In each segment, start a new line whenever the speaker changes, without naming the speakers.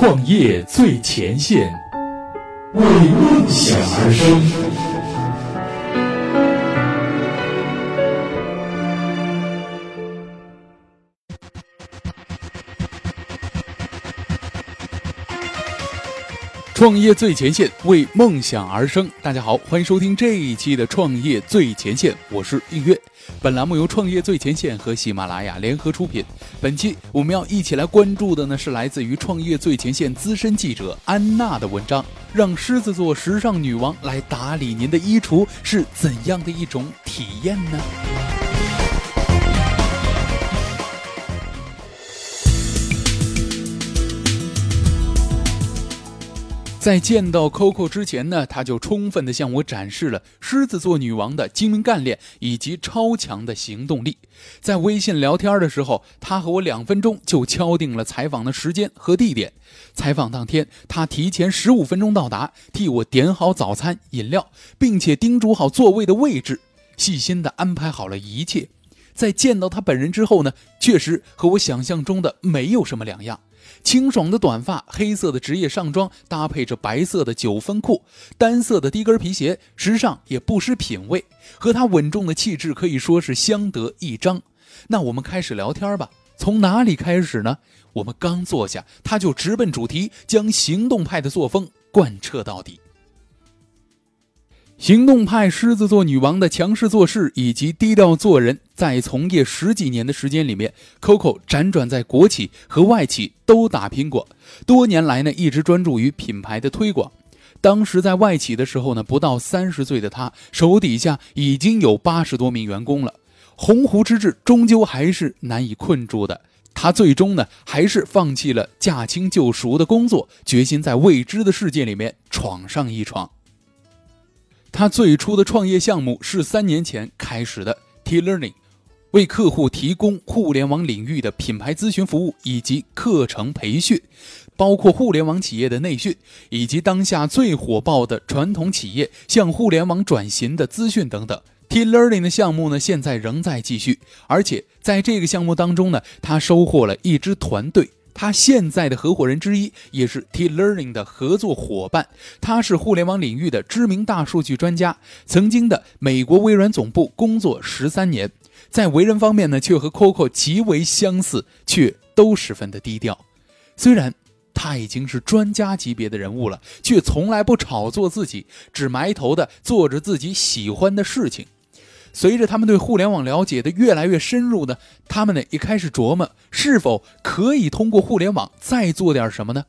创业最前线，为梦想而生。创业最前线，为梦想而生。大家好，欢迎收听这一期的创业最前线，我是映月。本栏目由创业最前线和喜马拉雅联合出品。本期我们要一起来关注的呢，是来自于创业最前线资深记者安娜的文章。让狮子座时尚女王来打理您的衣橱，是怎样的一种体验呢？在见到 Coco 之前呢，他就充分的向我展示了狮子座女王的精明干练以及超强的行动力。在微信聊天的时候，他和我两分钟就敲定了采访的时间和地点。采访当天，他提前十五分钟到达，替我点好早餐、饮料，并且叮嘱好座位的位置，细心的安排好了一切。在见到他本人之后呢，确实和我想象中的没有什么两样。清爽的短发，黑色的职业上装，搭配着白色的九分裤，单色的低跟皮鞋，时尚也不失品味，和他稳重的气质可以说是相得益彰。那我们开始聊天吧，从哪里开始呢？我们刚坐下，他就直奔主题，将行动派的作风贯彻到底。行动派狮子座女王的强势做事以及低调做人，在从业十几年的时间里面，Coco 辗转在国企和外企都打拼过。多年来呢，一直专注于品牌的推广。当时在外企的时候呢，不到三十岁的他，手底下已经有八十多名员工了。鸿鹄之志终究还是难以困住的，他最终呢，还是放弃了驾轻就熟的工作，决心在未知的世界里面闯上一闯。他最初的创业项目是三年前开始的 T Learning，为客户提供互联网领域的品牌咨询服务以及课程培训，包括互联网企业的内训，以及当下最火爆的传统企业向互联网转型的资讯等等。T Learning 的项目呢，现在仍在继续，而且在这个项目当中呢，他收获了一支团队。他现在的合伙人之一也是 T Learning 的合作伙伴，他是互联网领域的知名大数据专家，曾经的美国微软总部工作十三年，在为人方面呢，却和 Coco 极为相似，却都十分的低调。虽然他已经是专家级别的人物了，却从来不炒作自己，只埋头的做着自己喜欢的事情。随着他们对互联网了解的越来越深入呢，他们呢也开始琢磨是否可以通过互联网再做点什么呢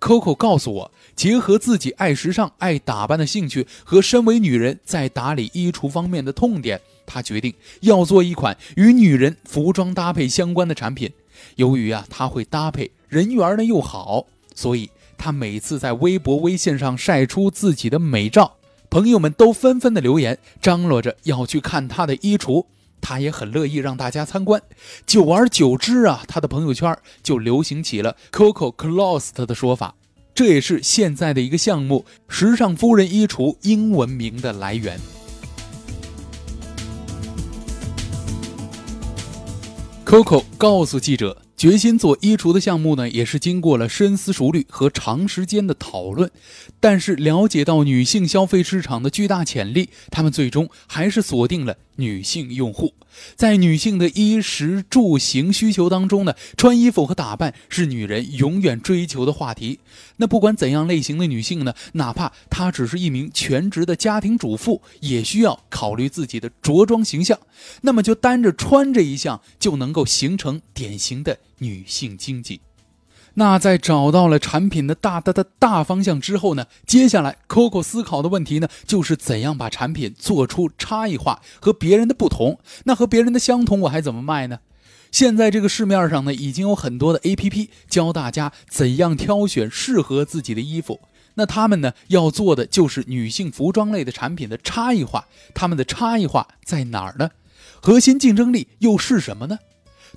？Coco 告诉我，结合自己爱时尚、爱打扮的兴趣和身为女人在打理衣橱方面的痛点，她决定要做一款与女人服装搭配相关的产品。由于啊，她会搭配，人缘呢又好，所以她每次在微博、微信上晒出自己的美照。朋友们都纷纷的留言，张罗着要去看他的衣橱，他也很乐意让大家参观。久而久之啊，他的朋友圈就流行起了 “Coco Closet” 的说法，这也是现在的一个项目——时尚夫人衣橱英文名的来源。Coco 告诉记者。决心做衣橱的项目呢，也是经过了深思熟虑和长时间的讨论。但是了解到女性消费市场的巨大潜力，他们最终还是锁定了女性用户。在女性的衣食住行需求当中呢，穿衣服和打扮是女人永远追求的话题。那不管怎样类型的女性呢，哪怕她只是一名全职的家庭主妇，也需要考虑自己的着装形象。那么就单着穿这一项就能够形成典型的女性经济。那在找到了产品的大大的大方向之后呢，接下来 Coco 思考的问题呢，就是怎样把产品做出差异化和别人的不同。那和别人的相同，我还怎么卖呢？现在这个市面上呢，已经有很多的 APP 教大家怎样挑选适合自己的衣服。那他们呢，要做的就是女性服装类的产品的差异化。他们的差异化在哪儿呢？核心竞争力又是什么呢？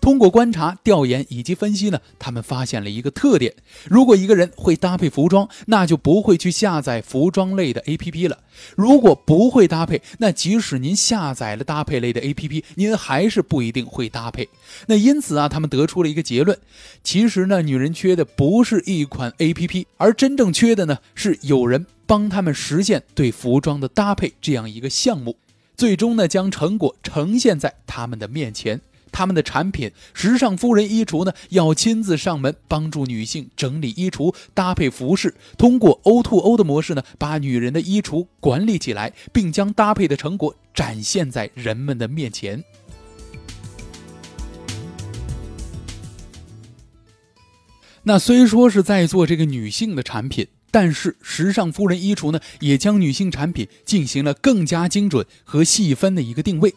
通过观察、调研以及分析呢，他们发现了一个特点：如果一个人会搭配服装，那就不会去下载服装类的 APP 了；如果不会搭配，那即使您下载了搭配类的 APP，您还是不一定会搭配。那因此啊，他们得出了一个结论：其实呢，女人缺的不是一款 APP，而真正缺的呢，是有人帮他们实现对服装的搭配这样一个项目。最终呢，将成果呈现在他们的面前。他们的产品“时尚夫人衣橱”呢，要亲自上门帮助女性整理衣橱、搭配服饰，通过 O2O 的模式呢，把女人的衣橱管理起来，并将搭配的成果展现在人们的面前。那虽说是在做这个女性的产品。但是，时尚夫人衣橱呢，也将女性产品进行了更加精准和细分的一个定位。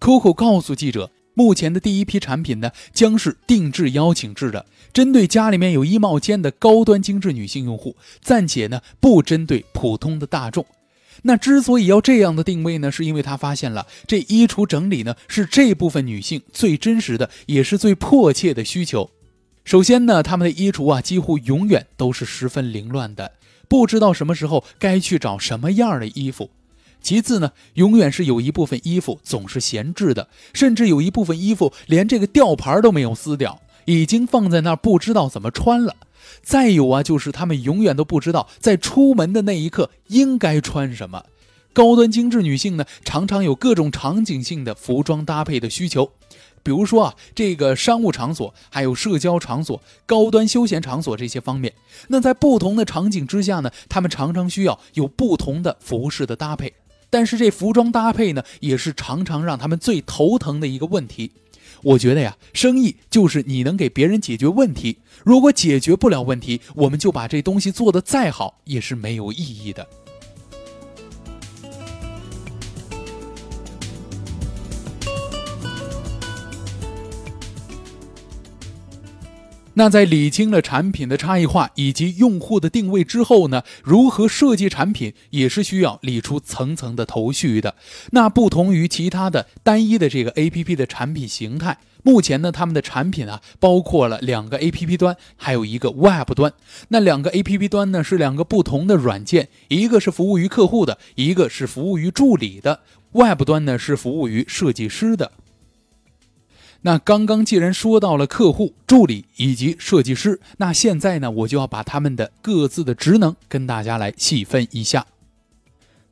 COCO 告诉记者，目前的第一批产品呢，将是定制邀请制的，针对家里面有衣帽间的高端精致女性用户，暂且呢不针对普通的大众。那之所以要这样的定位呢，是因为他发现了这衣橱整理呢，是这部分女性最真实的，也是最迫切的需求。首先呢，他们的衣橱啊，几乎永远都是十分凌乱的，不知道什么时候该去找什么样的衣服。其次呢，永远是有一部分衣服总是闲置的，甚至有一部分衣服连这个吊牌都没有撕掉，已经放在那儿不知道怎么穿了。再有啊，就是他们永远都不知道在出门的那一刻应该穿什么。高端精致女性呢，常常有各种场景性的服装搭配的需求。比如说啊，这个商务场所，还有社交场所、高端休闲场所这些方面，那在不同的场景之下呢，他们常常需要有不同的服饰的搭配。但是这服装搭配呢，也是常常让他们最头疼的一个问题。我觉得呀，生意就是你能给别人解决问题，如果解决不了问题，我们就把这东西做得再好，也是没有意义的。那在理清了产品的差异化以及用户的定位之后呢，如何设计产品也是需要理出层层的头绪的。那不同于其他的单一的这个 A P P 的产品形态，目前呢，他们的产品啊包括了两个 A P P 端，还有一个 Web 端。那两个 A P P 端呢是两个不同的软件，一个是服务于客户的，一个是服务于助理的。Web 端呢是服务于设计师的。那刚刚既然说到了客户、助理以及设计师，那现在呢，我就要把他们的各自的职能跟大家来细分一下。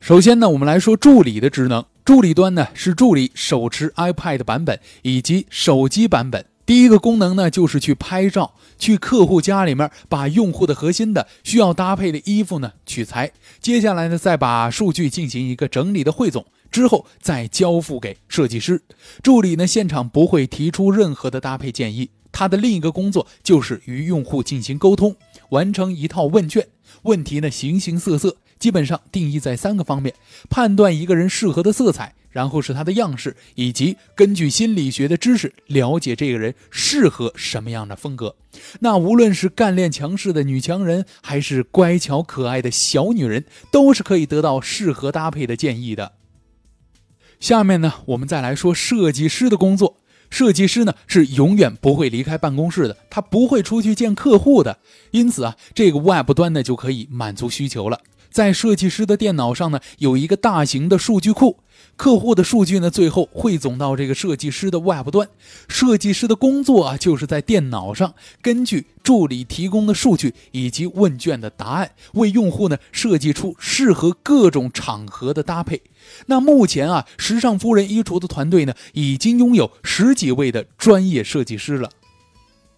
首先呢，我们来说助理的职能。助理端呢是助理手持 iPad 版本以及手机版本。第一个功能呢就是去拍照，去客户家里面把用户的核心的需要搭配的衣服呢取材。接下来呢再把数据进行一个整理的汇总。之后再交付给设计师助理呢，现场不会提出任何的搭配建议。他的另一个工作就是与用户进行沟通，完成一套问卷。问题呢形形色色，基本上定义在三个方面：判断一个人适合的色彩，然后是他的样式，以及根据心理学的知识了解这个人适合什么样的风格。那无论是干练强势的女强人，还是乖巧可爱的小女人，都是可以得到适合搭配的建议的。下面呢，我们再来说设计师的工作。设计师呢是永远不会离开办公室的，他不会出去见客户的。因此啊，这个 Web 端呢就可以满足需求了。在设计师的电脑上呢，有一个大型的数据库。客户的数据呢，最后汇总到这个设计师的 Web 端。设计师的工作啊，就是在电脑上根据助理提供的数据以及问卷的答案，为用户呢设计出适合各种场合的搭配。那目前啊，时尚夫人衣橱的团队呢，已经拥有十几位的专业设计师了。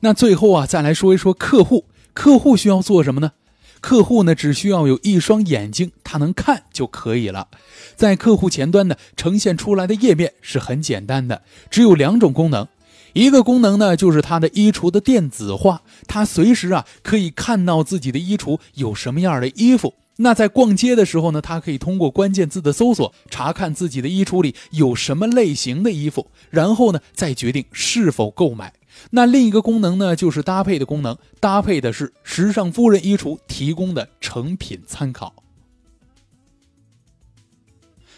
那最后啊，再来说一说客户，客户需要做什么呢？客户呢，只需要有一双眼睛，他能看就可以了。在客户前端呢，呈现出来的页面是很简单的，只有两种功能。一个功能呢，就是他的衣橱的电子化，他随时啊可以看到自己的衣橱有什么样的衣服。那在逛街的时候呢，他可以通过关键字的搜索，查看自己的衣橱里有什么类型的衣服，然后呢再决定是否购买。那另一个功能呢，就是搭配的功能，搭配的是时尚夫人衣橱提供的成品参考。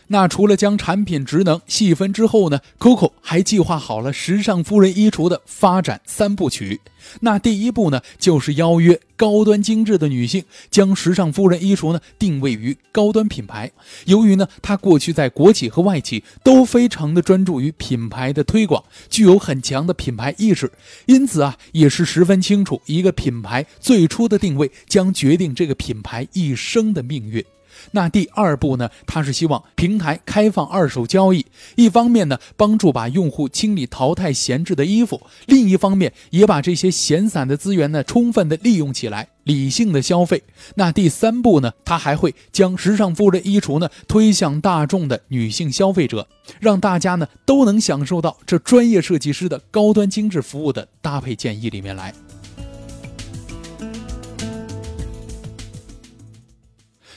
那除了将产品职能细分之后呢，Coco 还计划好了时尚夫人衣橱的发展三部曲。那第一步呢，就是邀约高端精致的女性，将时尚夫人衣橱呢定位于高端品牌。由于呢，她过去在国企和外企都非常的专注于品牌的推广，具有很强的品牌意识，因此啊，也是十分清楚一个品牌最初的定位将决定这个品牌一生的命运。那第二步呢？他是希望平台开放二手交易，一方面呢帮助把用户清理淘汰闲置的衣服，另一方面也把这些闲散的资源呢充分的利用起来，理性的消费。那第三步呢？他还会将时尚夫人衣橱呢推向大众的女性消费者，让大家呢都能享受到这专业设计师的高端精致服务的搭配建议里面来。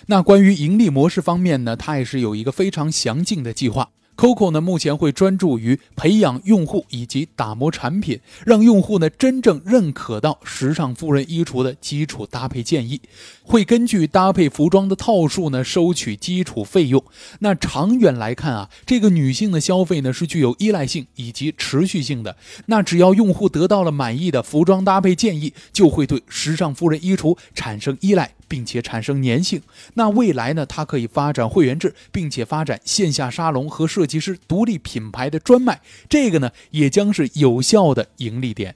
那关于盈利模式方面呢，它也是有一个非常详尽的计划。Coco 呢，目前会专注于培养用户以及打磨产品，让用户呢真正认可到时尚夫人衣橱的基础搭配建议，会根据搭配服装的套数呢收取基础费用。那长远来看啊，这个女性的消费呢是具有依赖性以及持续性的。那只要用户得到了满意的服装搭配建议，就会对时尚夫人衣橱产生依赖。并且产生粘性，那未来呢？它可以发展会员制，并且发展线下沙龙和设计师独立品牌的专卖，这个呢也将是有效的盈利点。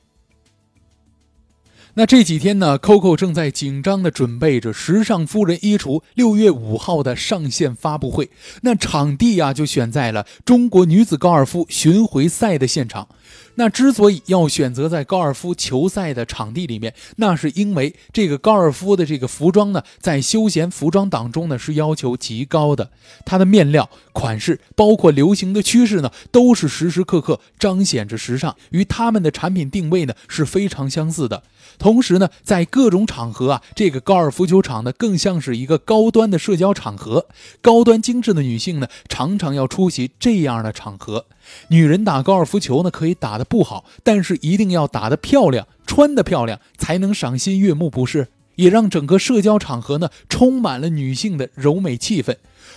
那这几天呢，Coco 正在紧张的准备着时尚夫人衣橱六月五号的上线发布会。那场地呀，就选在了中国女子高尔夫巡回赛的现场。那之所以要选择在高尔夫球赛的场地里面，那是因为这个高尔夫的这个服装呢，在休闲服装当中呢是要求极高的，它的面料、款式，包括流行的趋势呢，都是时时刻刻彰显着时尚，与他们的产品定位呢是非常相似的。同时呢，在各种场合啊，这个高尔夫球场呢，更像是一个高端的社交场合。高端精致的女性呢，常常要出席这样的场合。女人打高尔夫球呢，可以打得不好，但是一定要打得漂亮，穿得漂亮，才能赏心悦目，不是？也让整个社交场合呢，充满了女性的柔美气氛。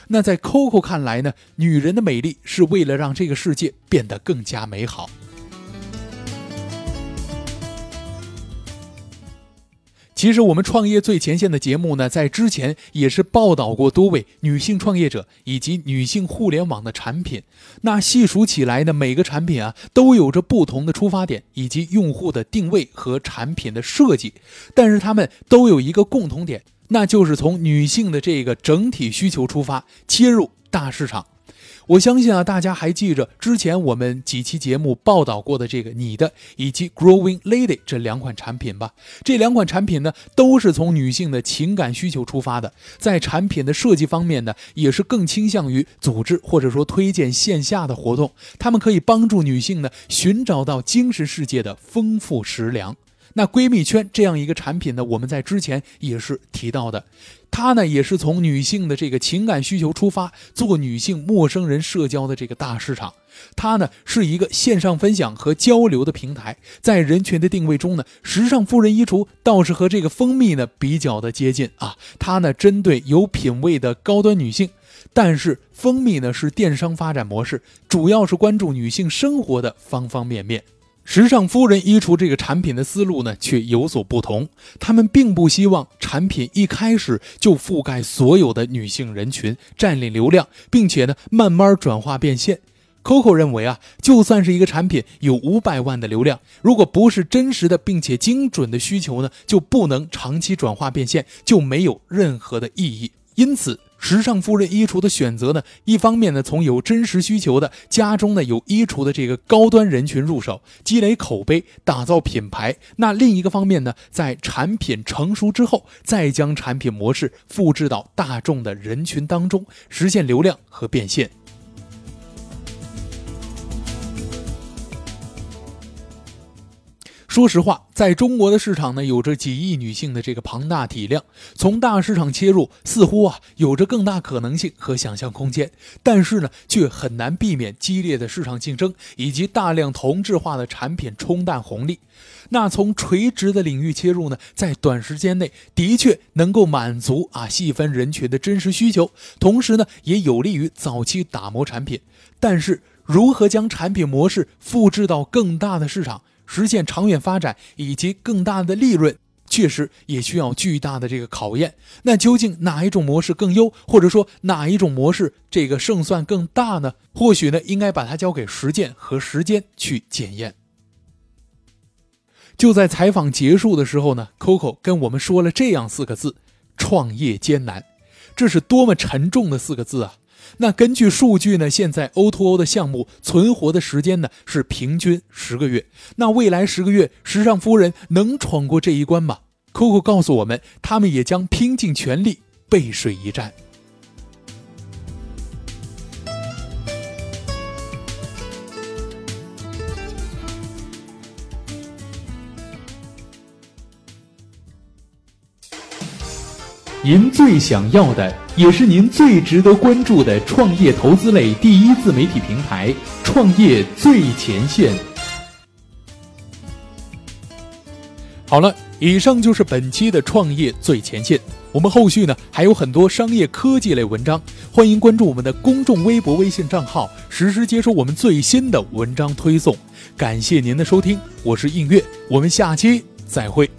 那在 Coco 看来呢，女人的美丽是为了让这个世界变得更加美好。其实我们创业最前线的节目呢，在之前也是报道过多位女性创业者以及女性互联网的产品。那细数起来呢，每个产品啊都有着不同的出发点以及用户的定位和产品的设计，但是它们都有一个共同点，那就是从女性的这个整体需求出发，切入大市场。我相信啊，大家还记着之前我们几期节目报道过的这个你的以及 Growing Lady 这两款产品吧？这两款产品呢，都是从女性的情感需求出发的，在产品的设计方面呢，也是更倾向于组织或者说推荐线下的活动，它们可以帮助女性呢寻找到精神世界的丰富食粮。那闺蜜圈这样一个产品呢，我们在之前也是提到的，它呢也是从女性的这个情感需求出发，做女性陌生人社交的这个大市场。它呢是一个线上分享和交流的平台，在人群的定位中呢，时尚夫人衣橱倒是和这个蜂蜜呢比较的接近啊。它呢针对有品位的高端女性，但是蜂蜜呢是电商发展模式，主要是关注女性生活的方方面面。时尚夫人衣橱这个产品的思路呢，却有所不同。他们并不希望产品一开始就覆盖所有的女性人群，占领流量，并且呢，慢慢转化变现。Coco 认为啊，就算是一个产品有五百万的流量，如果不是真实的并且精准的需求呢，就不能长期转化变现，就没有任何的意义。因此。时尚夫人衣橱的选择呢，一方面呢，从有真实需求的家中呢有衣橱的这个高端人群入手，积累口碑，打造品牌；那另一个方面呢，在产品成熟之后，再将产品模式复制到大众的人群当中，实现流量和变现。说实话，在中国的市场呢，有着几亿女性的这个庞大体量，从大市场切入，似乎啊有着更大可能性和想象空间。但是呢，却很难避免激烈的市场竞争以及大量同质化的产品冲淡红利。那从垂直的领域切入呢，在短时间内的确能够满足啊细分人群的真实需求，同时呢，也有利于早期打磨产品。但是，如何将产品模式复制到更大的市场？实现长远发展以及更大的利润，确实也需要巨大的这个考验。那究竟哪一种模式更优，或者说哪一种模式这个胜算更大呢？或许呢，应该把它交给实践和时间去检验。就在采访结束的时候呢，Coco 跟我们说了这样四个字：创业艰难。这是多么沉重的四个字啊！那根据数据呢，现在 O2O 的项目存活的时间呢是平均十个月。那未来十个月，时尚夫人能闯过这一关吗？Coco 告诉我们，他们也将拼尽全力背水一战。您最想要的，也是您最值得关注的创业投资类第一自媒体平台——创业最前线。好了，以上就是本期的创业最前线。我们后续呢还有很多商业科技类文章，欢迎关注我们的公众微博、微信账号，实时接收我们最新的文章推送。感谢您的收听，我是映月，我们下期再会。